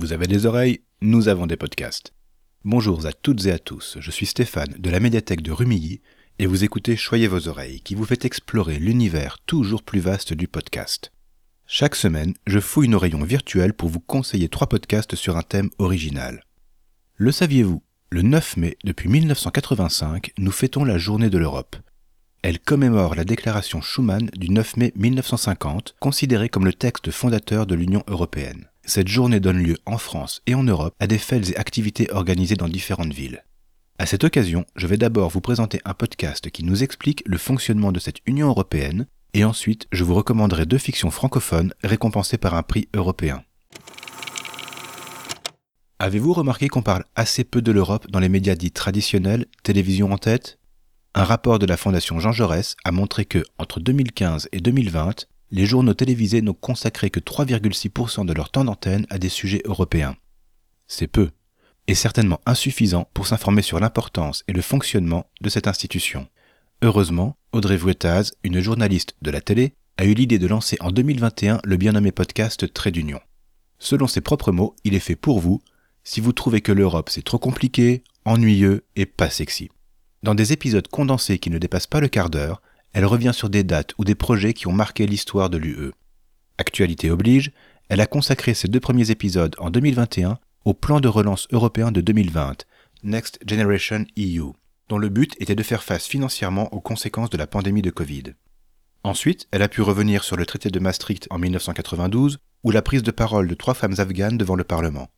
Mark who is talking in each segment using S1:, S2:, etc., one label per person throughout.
S1: Vous avez des oreilles, nous avons des podcasts. Bonjour à toutes et à tous, je suis Stéphane de la médiathèque de Rumilly et vous écoutez Choyez vos oreilles qui vous fait explorer l'univers toujours plus vaste du podcast. Chaque semaine, je fouille nos rayons virtuels pour vous conseiller trois podcasts sur un thème original. Le saviez-vous Le 9 mai, depuis 1985, nous fêtons la Journée de l'Europe. Elle commémore la déclaration Schuman du 9 mai 1950, considérée comme le texte fondateur de l'Union européenne. Cette journée donne lieu en France et en Europe à des fêtes et activités organisées dans différentes villes. À cette occasion, je vais d'abord vous présenter un podcast qui nous explique le fonctionnement de cette Union européenne, et ensuite je vous recommanderai deux fictions francophones récompensées par un prix européen. Avez-vous remarqué qu'on parle assez peu de l'Europe dans les médias dits traditionnels, télévision en tête? Un rapport de la Fondation Jean Jaurès a montré que, entre 2015 et 2020, les journaux télévisés n'ont consacré que 3,6% de leur temps d'antenne à des sujets européens. C'est peu, et certainement insuffisant pour s'informer sur l'importance et le fonctionnement de cette institution. Heureusement, Audrey Vuettaz, une journaliste de la télé, a eu l'idée de lancer en 2021 le bien nommé podcast Trait d'Union. Selon ses propres mots, il est fait pour vous si vous trouvez que l'Europe c'est trop compliqué, ennuyeux et pas sexy. Dans des épisodes condensés qui ne dépassent pas le quart d'heure, elle revient sur des dates ou des projets qui ont marqué l'histoire de l'UE. Actualité oblige, elle a consacré ses deux premiers épisodes en 2021 au plan de relance européen de 2020, Next Generation EU, dont le but était de faire face financièrement aux conséquences de la pandémie de Covid. Ensuite, elle a pu revenir sur le traité de Maastricht en 1992 ou la prise de parole de trois femmes afghanes devant le Parlement.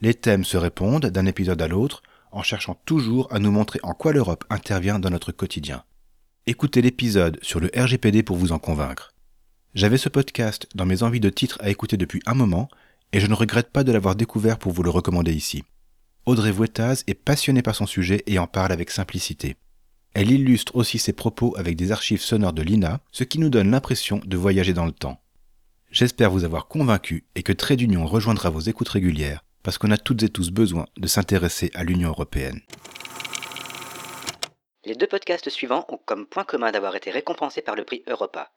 S1: Les thèmes se répondent d'un épisode à l'autre en cherchant toujours à nous montrer en quoi l'Europe intervient dans notre quotidien. Écoutez l'épisode sur le RGPD pour vous en convaincre. J'avais ce podcast dans mes envies de titres à écouter depuis un moment, et je ne regrette pas de l'avoir découvert pour vous le recommander ici. Audrey Vuettaz est passionnée par son sujet et en parle avec simplicité. Elle illustre aussi ses propos avec des archives sonores de l'INA, ce qui nous donne l'impression de voyager dans le temps. J'espère vous avoir convaincu et que Trait d'Union rejoindra vos écoutes régulières, parce qu'on a toutes et tous besoin de s'intéresser à l'Union européenne.
S2: Les deux podcasts suivants ont comme point commun d'avoir été récompensés par le prix Europa.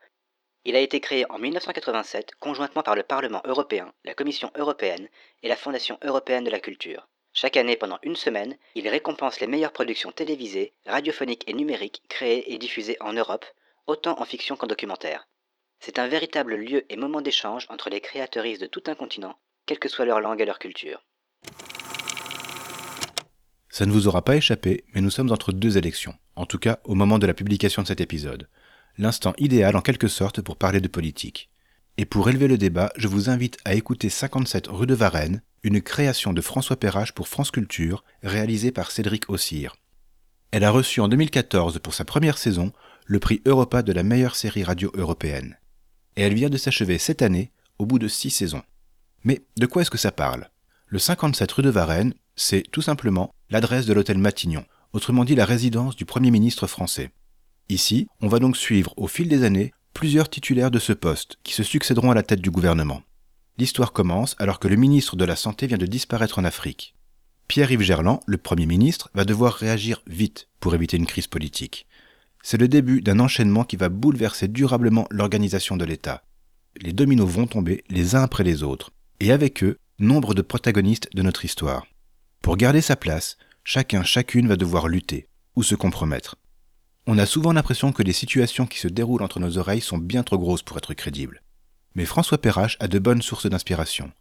S2: Il a été créé en 1987 conjointement par le Parlement européen, la Commission européenne et la Fondation européenne de la culture. Chaque année, pendant une semaine, il récompense les meilleures productions télévisées, radiophoniques et numériques créées et diffusées en Europe, autant en fiction qu'en documentaire. C'est un véritable lieu et moment d'échange entre les créateuristes de tout un continent, quelle que soit leur langue et leur culture.
S1: Ça ne vous aura pas échappé, mais nous sommes entre deux élections, en tout cas au moment de la publication de cet épisode. L'instant idéal en quelque sorte pour parler de politique. Et pour élever le débat, je vous invite à écouter 57 rue de Varennes, une création de François Perrache pour France Culture, réalisée par Cédric Ossire. Elle a reçu en 2014 pour sa première saison le prix Europa de la meilleure série radio européenne. Et elle vient de s'achever cette année, au bout de six saisons. Mais de quoi est-ce que ça parle? Le 57 rue de Varennes, c'est tout simplement l'adresse de l'hôtel Matignon, autrement dit la résidence du Premier ministre français. Ici, on va donc suivre au fil des années plusieurs titulaires de ce poste qui se succéderont à la tête du gouvernement. L'histoire commence alors que le ministre de la Santé vient de disparaître en Afrique. Pierre-Yves Gerland, le Premier ministre, va devoir réagir vite pour éviter une crise politique. C'est le début d'un enchaînement qui va bouleverser durablement l'organisation de l'État. Les dominos vont tomber les uns après les autres, et avec eux, nombre de protagonistes de notre histoire. Pour garder sa place, chacun, chacune va devoir lutter ou se compromettre. On a souvent l'impression que les situations qui se déroulent entre nos oreilles sont bien trop grosses pour être crédibles. Mais François Perrache a de bonnes sources d'inspiration.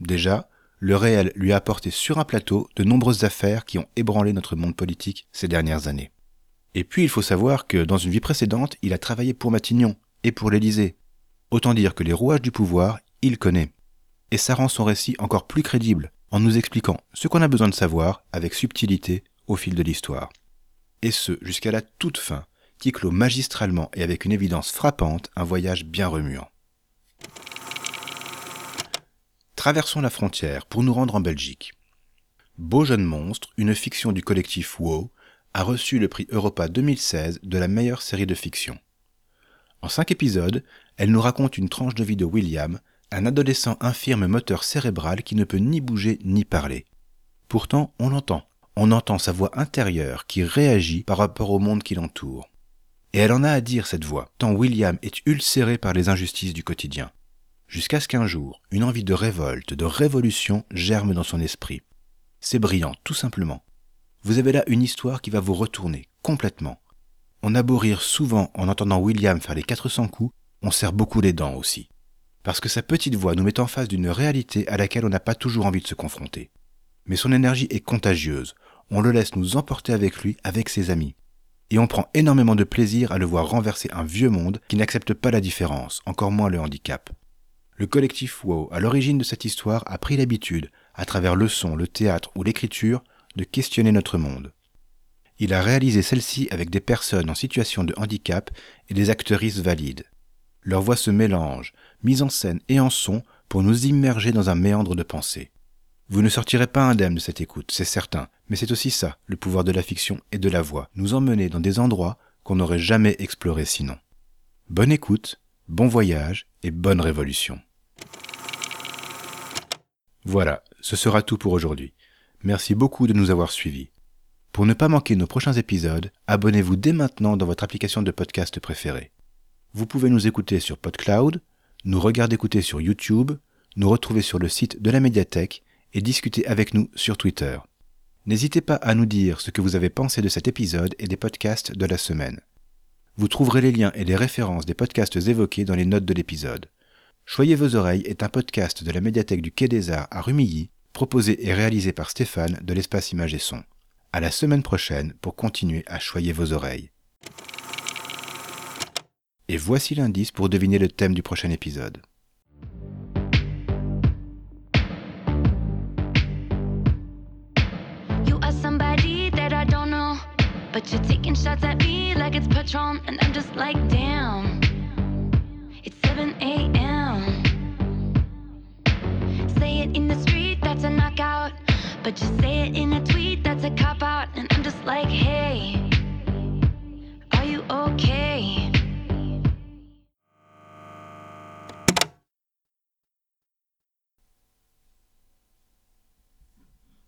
S1: Déjà, le réel lui a apporté sur un plateau de nombreuses affaires qui ont ébranlé notre monde politique ces dernières années. Et puis il faut savoir que dans une vie précédente, il a travaillé pour Matignon et pour l'Élysée. Autant dire que les rouages du pouvoir, il connaît. Et ça rend son récit encore plus crédible, en nous expliquant ce qu'on a besoin de savoir avec subtilité au fil de l'histoire. Et ce, jusqu'à la toute fin, qui clôt magistralement et avec une évidence frappante un voyage bien remuant. Traversons la frontière pour nous rendre en Belgique. Beau jeune monstre, une fiction du collectif WoW, a reçu le prix Europa 2016 de la meilleure série de fiction. En cinq épisodes, elle nous raconte une tranche de vie de William, un adolescent infirme moteur cérébral qui ne peut ni bouger ni parler. Pourtant, on l'entend. On entend sa voix intérieure qui réagit par rapport au monde qui l'entoure. Et elle en a à dire, cette voix, tant William est ulcéré par les injustices du quotidien. jusqu'à ce qu'un jour, une envie de révolte, de révolution germe dans son esprit. C'est brillant, tout simplement. Vous avez là une histoire qui va vous retourner complètement. On a rire souvent en entendant William faire les 400 coups, on serre beaucoup les dents aussi. Parce que sa petite voix nous met en face d'une réalité à laquelle on n'a pas toujours envie de se confronter. Mais son énergie est contagieuse, on le laisse nous emporter avec lui, avec ses amis. Et on prend énormément de plaisir à le voir renverser un vieux monde qui n'accepte pas la différence, encore moins le handicap. Le collectif WOW, à l'origine de cette histoire, a pris l'habitude, à travers le son, le théâtre ou l'écriture, de questionner notre monde. Il a réalisé celle-ci avec des personnes en situation de handicap et des actrices valides. Leurs voix se mélangent, mise en scène et en son, pour nous immerger dans un méandre de pensée. Vous ne sortirez pas indemne de cette écoute, c'est certain, mais c'est aussi ça, le pouvoir de la fiction et de la voix, nous emmener dans des endroits qu'on n'aurait jamais explorés sinon. Bonne écoute, bon voyage et bonne révolution. Voilà, ce sera tout pour aujourd'hui. Merci beaucoup de nous avoir suivis. Pour ne pas manquer nos prochains épisodes, abonnez-vous dès maintenant dans votre application de podcast préférée. Vous pouvez nous écouter sur PodCloud, nous regarder écouter sur YouTube, nous retrouver sur le site de la médiathèque et discuter avec nous sur Twitter. N'hésitez pas à nous dire ce que vous avez pensé de cet épisode et des podcasts de la semaine. Vous trouverez les liens et les références des podcasts évoqués dans les notes de l'épisode. Choyez vos oreilles est un podcast de la médiathèque du Quai des Arts à Rumilly, proposé et réalisé par Stéphane de l'espace Image et Son. À la semaine prochaine pour continuer à choyer vos oreilles. Et voici l'indice pour deviner le thème du prochain épisode.
S3: But you're taking shots at me like it's Patron. And I'm just like, damn. It's 7 a.m. Say it in the street, that's a knockout. But you say it in a tweet, that's a cop out. And I'm just like, hey.